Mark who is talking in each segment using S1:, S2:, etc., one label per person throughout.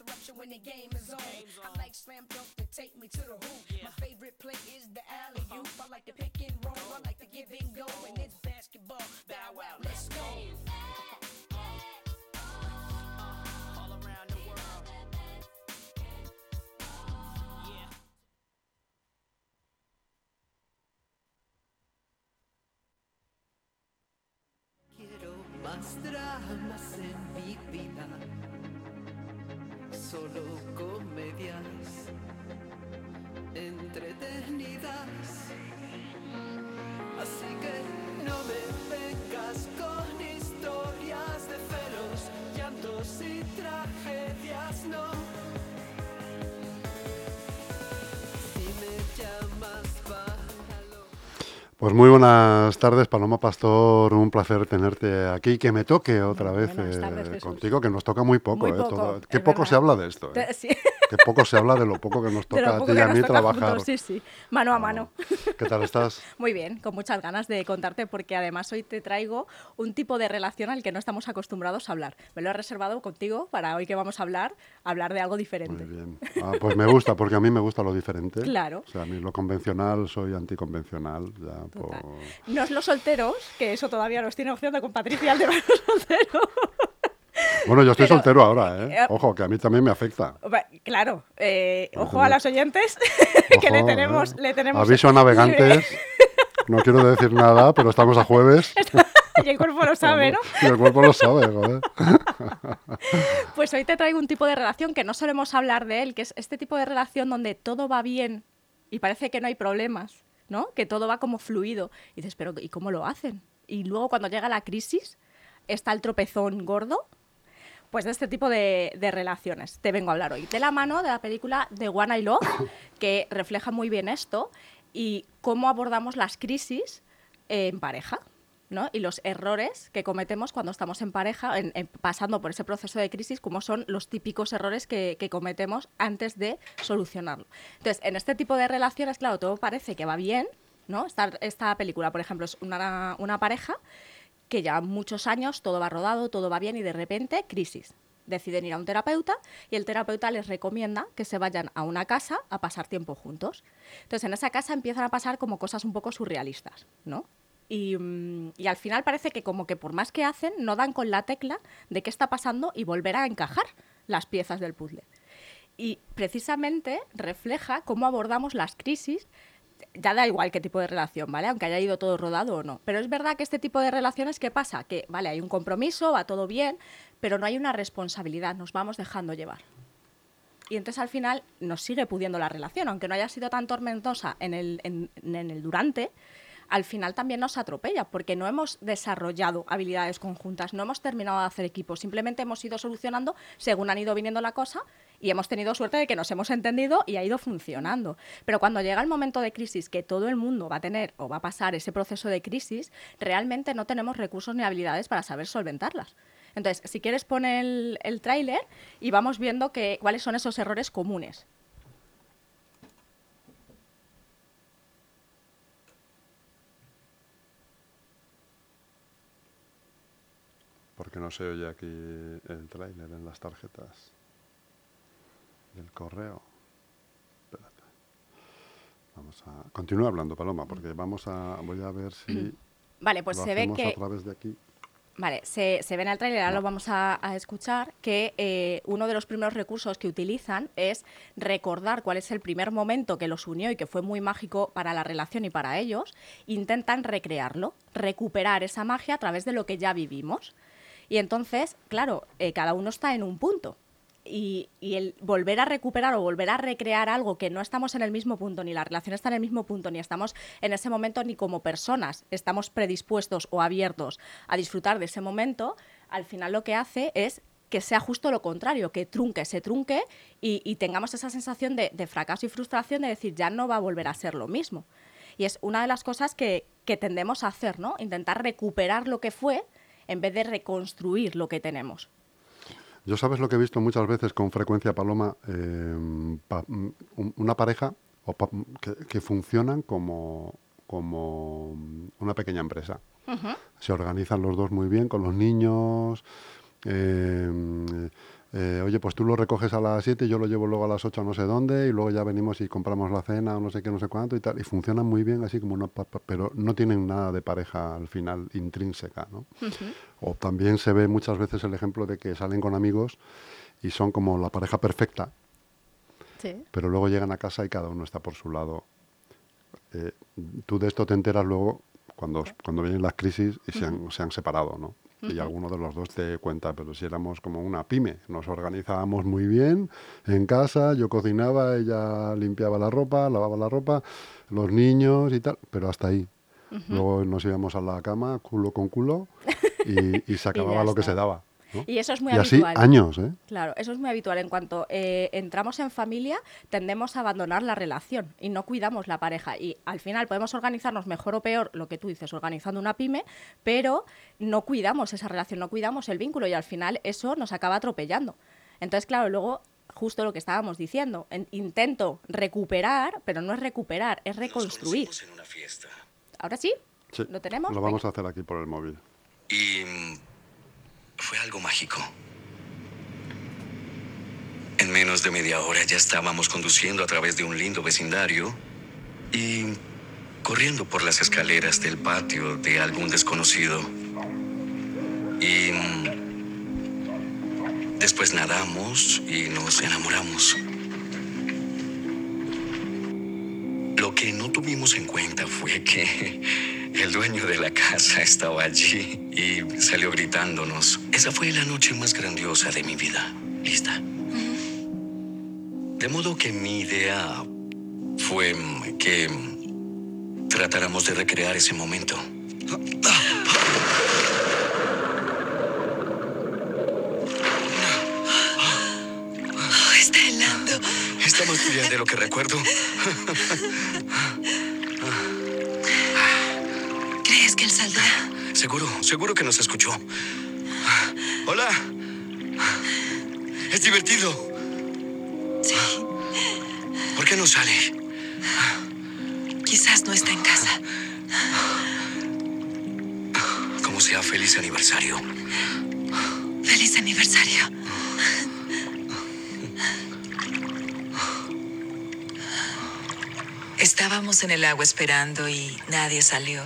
S1: interruption when the game is on. I like slam dunk to take me to the hoop. My favorite play is the alley oop. Uh-huh. I like the pick and roll. I like the give and go. And it's basketball. Bow wow, let's go.
S2: Solo comedias
S3: Pues muy buenas tardes, Paloma Pastor. Un placer tenerte aquí. Que me toque otra vez eh, contigo, que nos toca muy poco.
S4: Muy
S3: eh,
S4: poco,
S3: todo-
S4: es
S3: Qué poco
S4: verdad.
S3: se habla de esto. eh.
S4: Sí,
S3: Qué poco se habla de lo poco que nos toca a ti y
S4: que
S3: a
S4: nos
S3: mí trabajar.
S4: juntos, sí, sí, mano a mano.
S3: ¿Qué tal estás?
S4: Muy bien, con muchas ganas de contarte porque además hoy te traigo un tipo de relación al que no estamos acostumbrados a hablar. Me lo he reservado contigo para hoy que vamos a hablar, hablar de algo
S3: Muy
S4: diferente.
S3: bien. Ah, pues me gusta, porque a mí me gusta lo diferente.
S4: Claro.
S3: O sea, a mí lo convencional, soy anticonvencional. Ya, por-
S4: No es los solteros, que eso todavía nos tiene opción de con Patricia el de los solteros.
S3: Bueno, yo estoy
S4: Pero,
S3: soltero ahora, ¿eh?
S4: eh,
S3: Ojo, que a mí también me afecta.
S4: Claro, eh, ojo a las oyentes que le tenemos,
S3: ¿eh?
S4: le tenemos
S3: Aviso a navegantes. No quiero decir nada, pero estamos a jueves.
S4: y el cuerpo lo sabe, ¿no?
S3: Y el cuerpo lo sabe, joder.
S4: Pues hoy te traigo un tipo de relación que no solemos hablar de él, que es este tipo de relación donde todo va bien y parece que no hay problemas, ¿no? Que todo va como fluido. Y dices, pero ¿y cómo lo hacen? Y luego cuando llega la crisis, está el tropezón gordo. Pues de este tipo de, de relaciones te vengo a hablar hoy. De la mano de la película The One I Love, que refleja muy bien esto y cómo abordamos las crisis en pareja. ¿no? Y los errores que cometemos cuando estamos en pareja, en- en- pasando por ese proceso de crisis, como son los típicos errores que, que cometemos antes de solucionarlo. Entonces, en este tipo de relaciones, claro, todo parece que va bien, ¿no? Esta, esta película, por ejemplo, es una, una pareja que ya muchos años, todo va rodado, todo va bien y de repente, crisis. Deciden ir a un terapeuta y el terapeuta les recomienda que se vayan a una casa a pasar tiempo juntos. Entonces, en esa casa empiezan a pasar como cosas un poco surrealistas, ¿no? Y, mm, y al final parece que como que por más que hacen, no dan con la tecla de qué está pasando y volver a encajar las piezas del puzzle. Y precisamente refleja cómo abordamos las crisis. Ya da igual qué tipo de relación, ¿vale? Aunque haya ido todo rodado o no. Pero es verdad que este tipo de relaciones, ¿qué pasa? Que, vale, hay un compromiso, va todo bien, pero no hay una responsabilidad, nos vamos dejando llevar. Y entonces al final nos sigue pudiendo la relación, aunque no haya sido tan tormentosa en el, en- en el durante, al final también nos atropella, porque no hemos desarrollado habilidades conjuntas, no hemos terminado de hacer equipo, simplemente hemos ido solucionando según han ido viniendo la cosa y hemos tenido suerte de que nos hemos entendido y ha ido funcionando. Pero cuando llega el momento de crisis, que todo el mundo va a tener o va a pasar ese proceso de crisis, realmente no tenemos recursos ni habilidades para saber solventarlas. Entonces, si quieres, pone el, el tráiler y vamos viendo que, cuáles son esos errores comunes.
S3: Porque no se oye aquí el tráiler en las tarjetas del correo. Espérate. Vamos a... Continúa hablando, Paloma, porque vamos a... Voy a ver si
S4: Vale, pues
S3: lo
S4: se ve que...
S3: a través de aquí.
S4: Vale, se, se ve en el tráiler, ahora lo vamos a, a escuchar, que eh, uno de los primeros recursos que utilizan es recordar cuál es el primer momento que los unió y que fue muy mágico para la relación y para ellos. Intentan recrearlo, recuperar esa magia a través de lo que ya vivimos. Y entonces, claro, eh, cada uno está en un punto. Y, el volver a recuperar o volver a recrear algo que no estamos en el mismo punto, ni la relación está en el mismo punto, ni estamos en ese momento ni como personas estamos predispuestos o abiertos a disfrutar de ese momento, al final lo que hace es que sea justo lo contrario, que trunque, se trunque y, tengamos esa sensación de, de fracaso y frustración de decir ya no va a volver a ser lo mismo. Y es una de las cosas que, que tendemos a hacer, ¿no? Intentar recuperar lo que fue en vez de reconstruir lo que tenemos.
S3: Yo sabes lo que he visto muchas veces con frecuencia, Paloma, Eh, pa- mm, un- una pareja o pa- mm, que, que funcionan como, como mm, una pequeña empresa. Se organizan los dos muy bien con los niños, eh, eh, oye, pues tú lo recoges a las 7, yo lo llevo luego a las 8 no sé dónde y luego ya venimos y compramos la cena o no sé qué, no sé cuánto y tal. Y funcionan muy bien así como una... Pero no tienen nada de pareja al final intrínseca, ¿no? O también se ve muchas veces el ejemplo de que salen con amigos y son como la pareja perfecta,
S4: Sí.
S3: pero luego llegan a casa y cada uno está por su lado. Eh, tú de esto te enteras luego cuando, cuando vienen las crisis y se, han, se han separado, ¿no? Y alguno de los dos te cuenta, pero si éramos como una pyme, nos organizábamos muy bien en casa, yo cocinaba, ella limpiaba la ropa, lavaba la ropa, los niños y tal, pero hasta ahí. Luego nos íbamos a la cama, culo con culo, y, y se acababa lo que se daba. ¿No?
S4: Y eso es muy
S3: y así
S4: habitual.
S3: años, ¿eh?
S4: Claro, eso es muy habitual. En cuanto eh, entramos en familia, tendemos a abandonar la relación y no cuidamos la pareja. Y al final podemos organizarnos mejor o peor, lo que tú dices, organizando una pyme, pero no cuidamos esa relación, no cuidamos el vínculo y al final eso nos acaba atropellando. Entonces, claro, luego justo lo que estábamos diciendo, en- intento recuperar, pero no es recuperar, es reconstruir.
S5: Nos conocimos en una fiesta
S4: ¿Ahora sí?
S3: Sí,
S4: ¿Lo tenemos?
S3: Lo vamos a hacer aquí por el móvil.
S5: y fue algo mágico. En menos de media hora ya estábamos conduciendo a través de un lindo vecindario y corriendo por las escaleras del patio de algún desconocido. Y mm, después nadamos y nos enamoramos. Lo que no tuvimos en cuenta fue que el dueño de la casa estaba allí y salió gritándonos. Esa fue la noche más grandiosa de mi vida. ¿Lista? De modo que mi idea fue que tratáramos de recrear ese momento.
S6: Oh, está helando.
S5: Está más fría de lo que recuerdo.
S6: que él saldrá?
S5: Seguro, seguro que nos escuchó. Hola. Es divertido.
S6: Sí.
S5: ¿Por qué no sale?
S6: Quizás no está en casa.
S5: Como sea, feliz aniversario.
S6: Feliz aniversario. Estábamos en el agua esperando y nadie salió.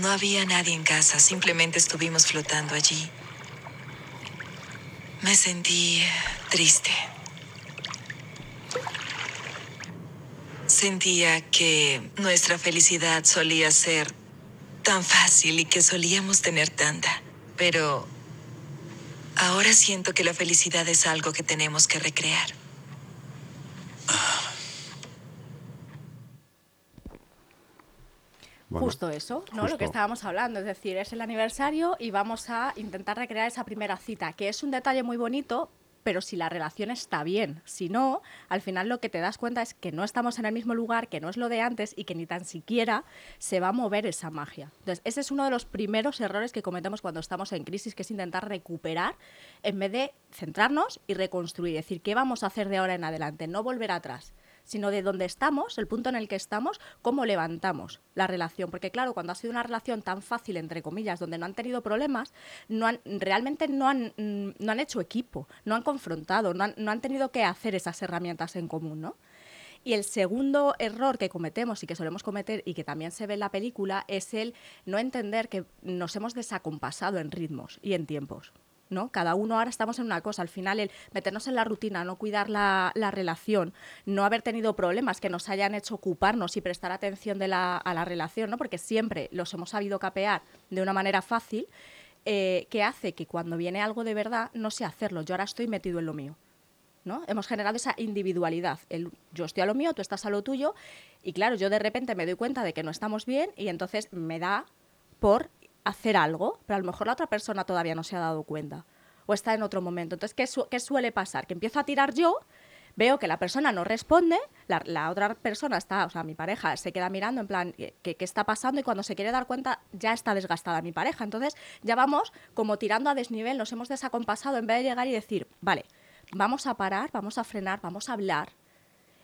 S6: No había nadie en casa, simplemente estuvimos flotando allí. Me sentí triste. Sentía que nuestra felicidad solía ser tan fácil y que solíamos tener tanta. Pero ahora siento que la felicidad es algo que tenemos que recrear.
S3: Bueno,
S4: Justo eso, ¿no? Lo que estábamos hablando, es decir, es el aniversario y vamos a intentar recrear esa primera cita, que es un detalle muy bonito, pero si la relación está bien, si no, al final lo que te das cuenta es que no estamos en el mismo lugar, que no es lo de antes y que ni tan siquiera se va a mover esa magia. Entonces, ese es uno de los primeros errores que cometemos cuando estamos en crisis, que es intentar recuperar en vez de centrarnos y reconstruir, es decir, ¿qué vamos a hacer de ahora en adelante? No volver atrás sino de dónde estamos, el punto en el que estamos, cómo levantamos la relación. Porque claro, cuando ha sido una relación tan fácil, entre comillas, donde no han tenido problemas, no han, realmente no han, mm, no han hecho equipo, no han confrontado, no han, no han tenido que hacer esas herramientas en común, ¿no? Y el segundo error que cometemos y que solemos cometer y que también se ve en la película es el no entender que nos hemos desacompasado en ritmos y en tiempos. ¿No? Cada uno ahora estamos en una cosa. Al final, el meternos en la rutina, no cuidar la, la relación, no haber tenido problemas que nos hayan hecho ocuparnos y prestar atención de la- a la relación, ¿no? porque siempre los hemos sabido capear de una manera fácil, eh, que hace que cuando viene algo de verdad no sé hacerlo. Yo ahora estoy metido en lo mío. ¿no? Hemos generado esa individualidad. El, yo estoy a lo mío, tú estás a lo tuyo, y claro, yo de repente me doy cuenta de que no estamos bien y entonces me da por hacer algo, pero a lo mejor la otra persona todavía no se ha dado cuenta o está en otro momento. Entonces, ¿qué, su- qué suele pasar? Que empiezo a tirar yo, veo que la persona no responde, la, la otra persona está, o sea, mi pareja se queda mirando en plan, ¿qué, qué está pasando? Y cuando se quiere dar cuenta, ya está desgastada mi pareja. Entonces, ya vamos como tirando a desnivel, nos hemos desacompasado en vez de llegar y decir, vale, vamos a parar, vamos a frenar, vamos a hablar,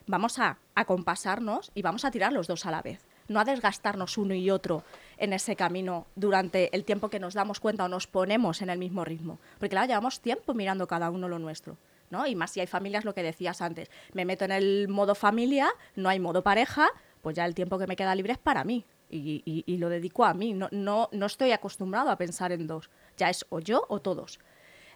S4: vamos a acompasarnos y vamos a tirar los dos a la vez. No a desgastarnos uno y otro en ese camino durante el tiempo que nos damos cuenta o nos ponemos en el mismo ritmo. Porque claro, llevamos tiempo mirando cada uno lo nuestro. ¿no? Y más si hay familias, lo que decías antes, me meto en el modo familia, no hay modo pareja, pues ya el tiempo que me queda libre es para mí y, y- lo dedico a mí. No, no, no estoy acostumbrado a pensar en dos, ya es o yo o todos.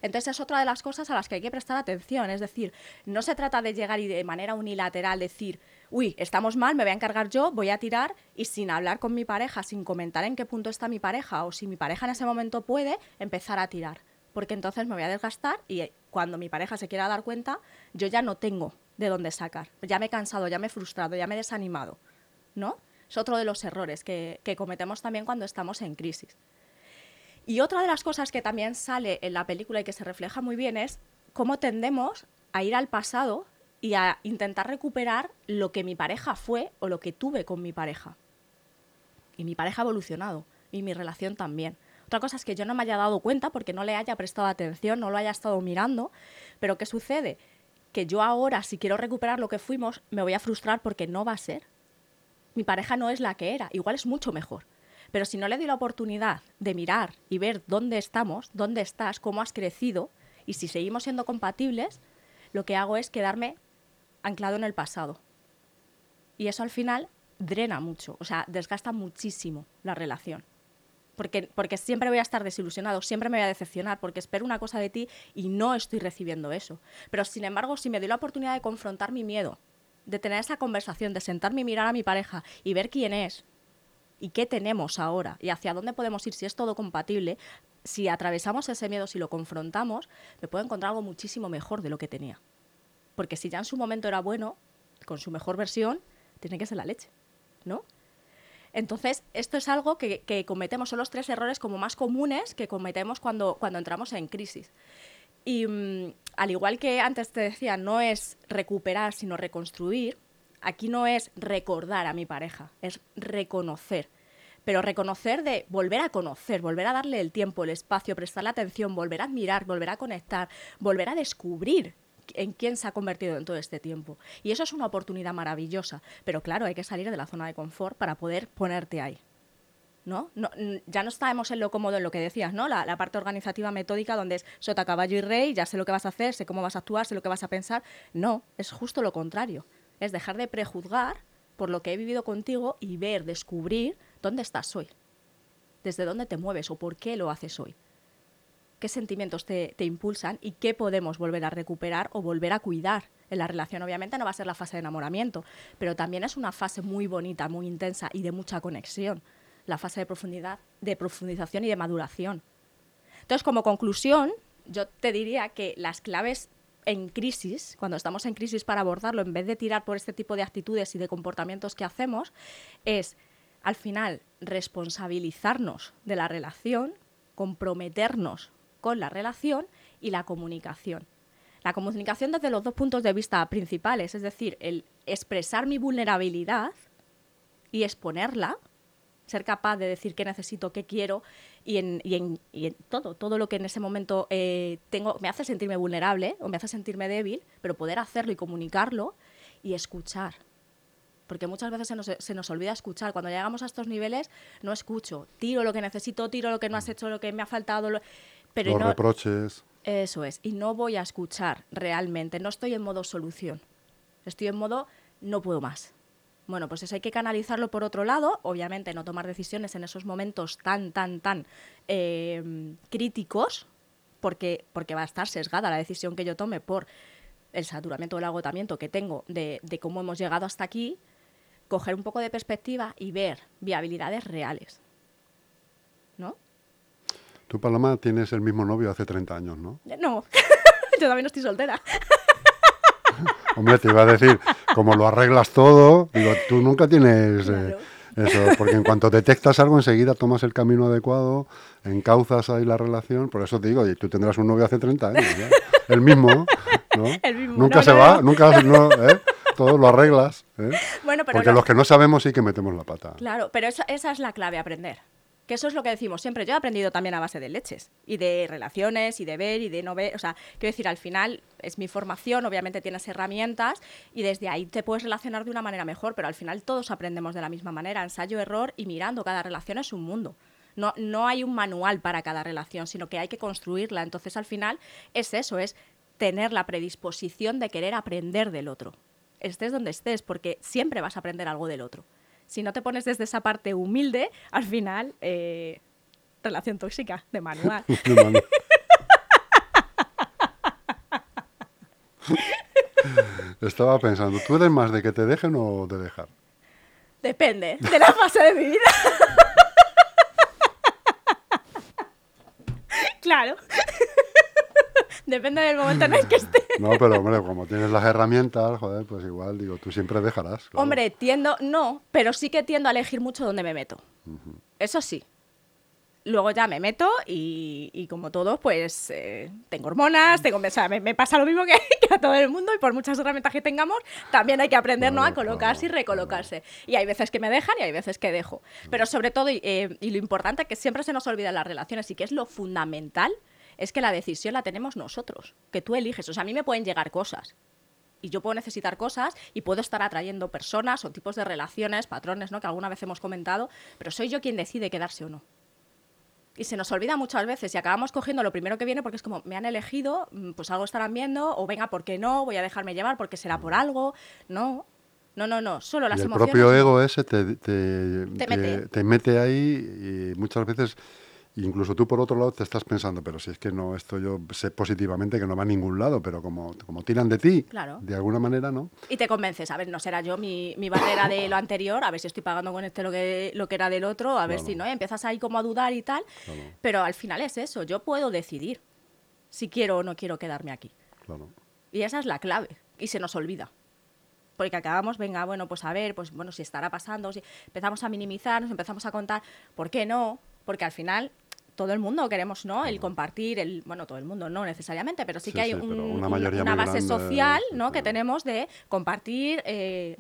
S4: Entonces es otra de las cosas a las que hay que prestar atención. Es decir, no se trata de llegar y de manera unilateral decir, uy, estamos mal, me voy a encargar yo, voy a tirar y sin hablar con mi pareja, sin comentar en qué punto está mi pareja o si mi pareja en ese momento puede, empezar a tirar. Porque entonces me voy a desgastar y eh, cuando mi pareja se quiera dar cuenta, yo ya no tengo de dónde sacar. Ya me he cansado, ya me he frustrado, ya me he desanimado. ¿No? Es otro de los errores que, que cometemos también cuando estamos en crisis. Y otra de las cosas que también sale en la película y que se refleja muy bien es cómo tendemos a ir al pasado y a intentar recuperar lo que mi pareja fue o lo que tuve con mi pareja. Y mi pareja ha evolucionado y mi relación también. Otra cosa es que yo no me haya dado cuenta porque no le haya prestado atención, no lo haya estado mirando, pero ¿qué sucede? Que yo ahora, si quiero recuperar lo que fuimos, me voy a frustrar porque no va a ser. Mi pareja no es la que era, igual es mucho mejor. Pero si no le doy la oportunidad de mirar y ver dónde estamos, dónde estás, cómo has crecido, y si seguimos siendo compatibles, lo que hago es quedarme anclado en el pasado. Y eso al final drena mucho, o sea, desgasta muchísimo la relación. Porque, porque siempre voy a estar desilusionado, siempre me voy a decepcionar, porque espero una cosa de ti y no estoy recibiendo eso. Pero sin embargo, si me doy la oportunidad de confrontar mi miedo, de tener esa conversación, de sentarme y mirar a mi pareja y ver quién es, y qué tenemos ahora y hacia dónde podemos ir, si es todo compatible, si atravesamos ese miedo, si lo confrontamos, me puedo encontrar algo muchísimo mejor de lo que tenía. Porque si ya en su momento era bueno, con su mejor versión, tiene que ser la leche, ¿no? Entonces, esto es algo que, cometemos, son los tres errores como más comunes que cometemos cuando, cuando entramos en crisis. Y mm, al igual que antes te decía, no es recuperar, sino reconstruir, aquí no es recordar a mi pareja, es reconocer. Pero reconocer de volver a conocer, volver a darle el tiempo, el espacio, prestarle atención, volver a admirar, volver a conectar, volver a descubrir en quién se ha convertido en todo este tiempo. Y eso es una oportunidad maravillosa. Pero claro, hay que salir de la zona de confort para poder ponerte ahí. ¿no? no ya no estamos en lo cómodo, en lo que decías, ¿no? La, la parte organizativa metódica donde es sota, caballo y rey, ya sé lo que vas a hacer, sé cómo vas a actuar, sé lo que vas a pensar. No, es justo lo contrario. Es dejar de prejuzgar por lo que he vivido contigo y ver, descubrir dónde estás hoy. Desde dónde te mueves o por qué lo haces hoy. Qué sentimientos te, te impulsan y qué podemos volver a recuperar o volver a cuidar en la relación. Obviamente no va a ser la fase de enamoramiento, pero también es una fase muy bonita, muy intensa y de mucha conexión. La fase de profundidad, de profundización y de maduración. Entonces, como conclusión, yo te diría que las claves en crisis, cuando estamos en crisis para abordarlo, en vez de tirar por este tipo de actitudes y de comportamientos que hacemos, es al final responsabilizarnos de la relación, comprometernos con la relación y la comunicación. La comunicación desde los dos puntos de vista principales, es decir, el expresar mi vulnerabilidad y exponerla, ser capaz de decir qué necesito, qué quiero y en, y en- y en todo, todo lo que en ese momento eh, tengo, me hace sentirme vulnerable o me hace sentirme débil, pero poder hacerlo y comunicarlo y escuchar. Porque muchas veces se nos, se nos olvida escuchar. Cuando llegamos a estos niveles, no escucho. Tiro lo que necesito, tiro lo que no has hecho, lo que me ha faltado. lo- Pero
S3: Los
S4: no,
S3: reproches.
S4: eso es. Y no voy a escuchar realmente. No estoy en modo solución. Estoy en modo no puedo más. Bueno, pues eso hay que canalizarlo por otro lado. Obviamente no tomar decisiones en esos momentos tan, tan, tan eh, críticos, porque, porque va a estar sesgada la decisión que yo tome por el saturamiento o el agotamiento que tengo de, de cómo hemos llegado hasta aquí. Coger un poco de perspectiva y ver viabilidades reales. ¿No?
S3: Tú, Paloma, tienes el mismo novio hace 30 años, ¿no?
S4: No, yo también estoy soltera.
S3: Hombre, te iba a decir, como lo arreglas todo, digo, tú nunca tienes eh, eso, porque en cuanto detectas algo, enseguida tomas el camino adecuado, encauzas ahí la relación, por eso te digo, y tú tendrás un novio hace 30 años, ya, el mismo, ¿no?
S4: El mismo,
S3: Nunca
S4: no,
S3: se
S4: no,
S3: va, nunca, no, ¿eh? Todo lo arreglas, ¿eh?
S4: Bueno, pero
S3: Porque los que no sabemos sí que metemos la pata.
S4: Claro, pero esa, esa es la clave, aprender. Que eso es lo que decimos siempre. Yo he aprendido también a base de leches y de relaciones y de ver y de no ver. O sea, quiero decir, al final es mi formación, obviamente tienes herramientas y desde ahí te puedes relacionar de una manera mejor, pero al final todos aprendemos de la misma manera, ensayo, error y mirando. Cada relación es un mundo. No, no hay un manual para cada relación, sino que hay que construirla. Entonces, al final es eso, es tener la predisposición de querer aprender del otro. Estés donde estés, porque siempre vas a aprender algo del otro si no te pones desde esa parte humilde, al final, eh, relación tóxica de manual.
S3: De mano. Estaba pensando, ¿tú eres más de que te dejen o de dejar?
S4: Depende de la fase de mi vida. claro. Depende del momento en el que esté.
S3: No, pero hombre, como tienes las herramientas, joder, pues igual, digo, tú siempre dejarás. claro.
S4: Hombre, tiendo, no, pero sí que tiendo a elegir mucho dónde me meto. Eso sí. Luego ya me meto y, y como todos, pues eh, tengo hormonas, tengo, o sea, me, me pasa lo mismo que, que a todo el mundo y por muchas herramientas que tengamos, también hay que aprender ¿no? a
S3: Claro,
S4: colocarse y recolocarse. Y hay veces que me dejan y hay veces que dejo. Pero sobre todo, y, eh, y lo importante que siempre se nos olvida en las relaciones y que es lo fundamental, es que la decisión la tenemos nosotros, que tú eliges. O sea, a mí me pueden llegar cosas, y yo puedo necesitar cosas y puedo estar atrayendo personas o tipos de relaciones, patrones, ¿no? Que alguna vez hemos comentado, pero soy yo quien decide quedarse o no. Y se nos olvida muchas veces y acabamos cogiendo lo primero que viene porque es como, me han elegido, mm, pues algo estarán viendo, o venga, ¿por qué no? Voy a dejarme llevar porque será por algo. No, no, no, no, solo las
S3: y el
S4: emociones.
S3: propio ego ese te, te,
S4: Te
S3: te-
S4: mete.
S3: te mete ahí y muchas veces, incluso tú por otro lado te estás pensando, pero si es que no, esto yo sé positivamente que no va a ningún lado, pero como, como tiran de ti,
S4: Claro.
S3: de alguna manera, ¿no?
S4: Y te convences, a ver, no será yo mi, mi barrera de lo anterior, a ver si estoy pagando con este lo que, lo que era del otro, a ver si no, y empiezas ahí como a dudar y tal.
S3: Claro.
S4: Pero al final es eso, yo puedo decidir si quiero o no quiero quedarme aquí.
S3: Claro.
S4: Y esa es la clave. Y se nos olvida. Porque acabamos, venga, bueno, pues a ver, pues bueno, si estará pasando, si empezamos a minimizar, nos empezamos a contar, ¿por qué no? Porque al final todo el mundo queremos, ¿no? El compartir, el, bueno, todo el mundo no necesariamente, pero sí,
S3: Sí,
S4: que hay
S3: sí,
S4: un-
S3: una
S4: base
S3: grande,
S4: social, ¿no? Que tenemos de compartir, eh,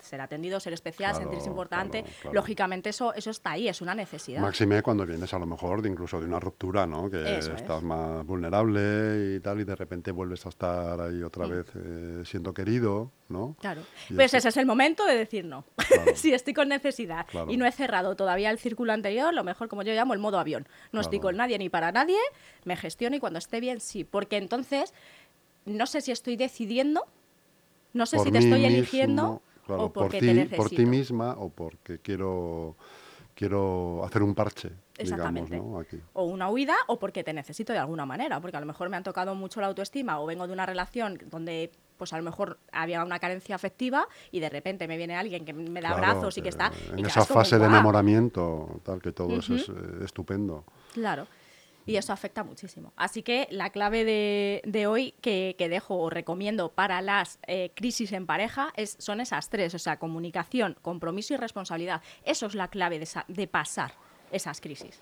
S4: ser atendido, ser especial,
S3: Claro,
S4: sentirse importante.
S3: claro, claro.
S4: Lógicamente eso, eso está ahí, es una necesidad.
S3: Máxime cuando vienes a lo mejor de incluso de una ruptura, ¿no? Que
S4: Eso es.
S3: estás más vulnerable y tal, y de repente vuelves a estar ahí otra vez eh, siendo querido, ¿no?
S4: Claro.
S3: Y
S4: Pues
S3: eso-
S4: ese es el momento de decir no. Si estoy con necesidad y no he cerrado todavía el círculo anterior, lo mejor, como yo llamo, el modo avión. No estoy con nadie ni para nadie, me gestiono y cuando esté bien, sí. Porque entonces no sé si estoy decidiendo, no sé
S3: por
S4: si te estoy
S3: mismo,
S4: eligiendo
S3: claro,
S4: o
S3: por ti, por ti misma o porque quiero quiero hacer un parche, digamos,
S4: Exactamente.
S3: ¿no? Aquí.
S4: O una huida o porque te necesito de alguna manera, porque a lo mejor me han tocado mucho la autoestima o vengo de una relación donde pues a lo mejor había una carencia afectiva y de repente me viene alguien que me da
S3: Claro,
S4: abrazos y que está...
S3: En
S4: y
S3: esa fase de enamoramiento, tal, que todo eso es eh, estupendo.
S4: Claro. Y eso afecta muchísimo. Así que la clave de, de hoy que, que dejo o recomiendo para las eh, crisis en pareja es, son esas tres, o sea, comunicación, compromiso y responsabilidad. Eso es la clave de, esa- de pasar esas crisis.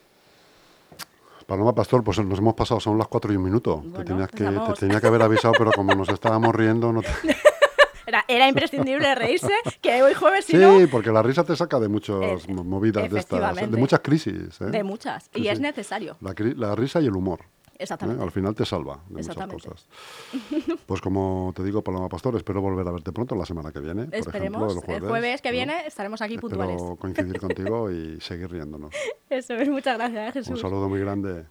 S3: Paloma Pastor, pues nos hemos pasado, son las cuatro y un minuto.
S4: Bueno,
S3: te, tenías que, te tenía que haber avisado, pero como nos estábamos riendo, no te...
S4: Era, era imprescindible reírse, que hoy jueves, si
S3: Sí,
S4: no,
S3: porque la risa te saca de muchas
S4: Eh,
S3: mo- movidas de estas, de muchas crisis. ¿eh?
S4: de muchas.
S3: Sí,
S4: y es
S3: sí.
S4: necesario.
S3: La, la risa y el humor. ¿eh?
S4: Exactamente.
S3: Al final te salva de muchas cosas. Pues como te digo, Paloma Pastor, espero volver a verte pronto la semana que viene. Por
S4: Esperemos.
S3: ejemplo, el
S4: el jueves. que
S3: ¿no?
S4: viene estaremos aquí puntuales.
S3: Espero coincidir contigo y seguir riéndonos.
S4: Eso es, muchas gracias, Jesús.
S3: Un saludo muy grande.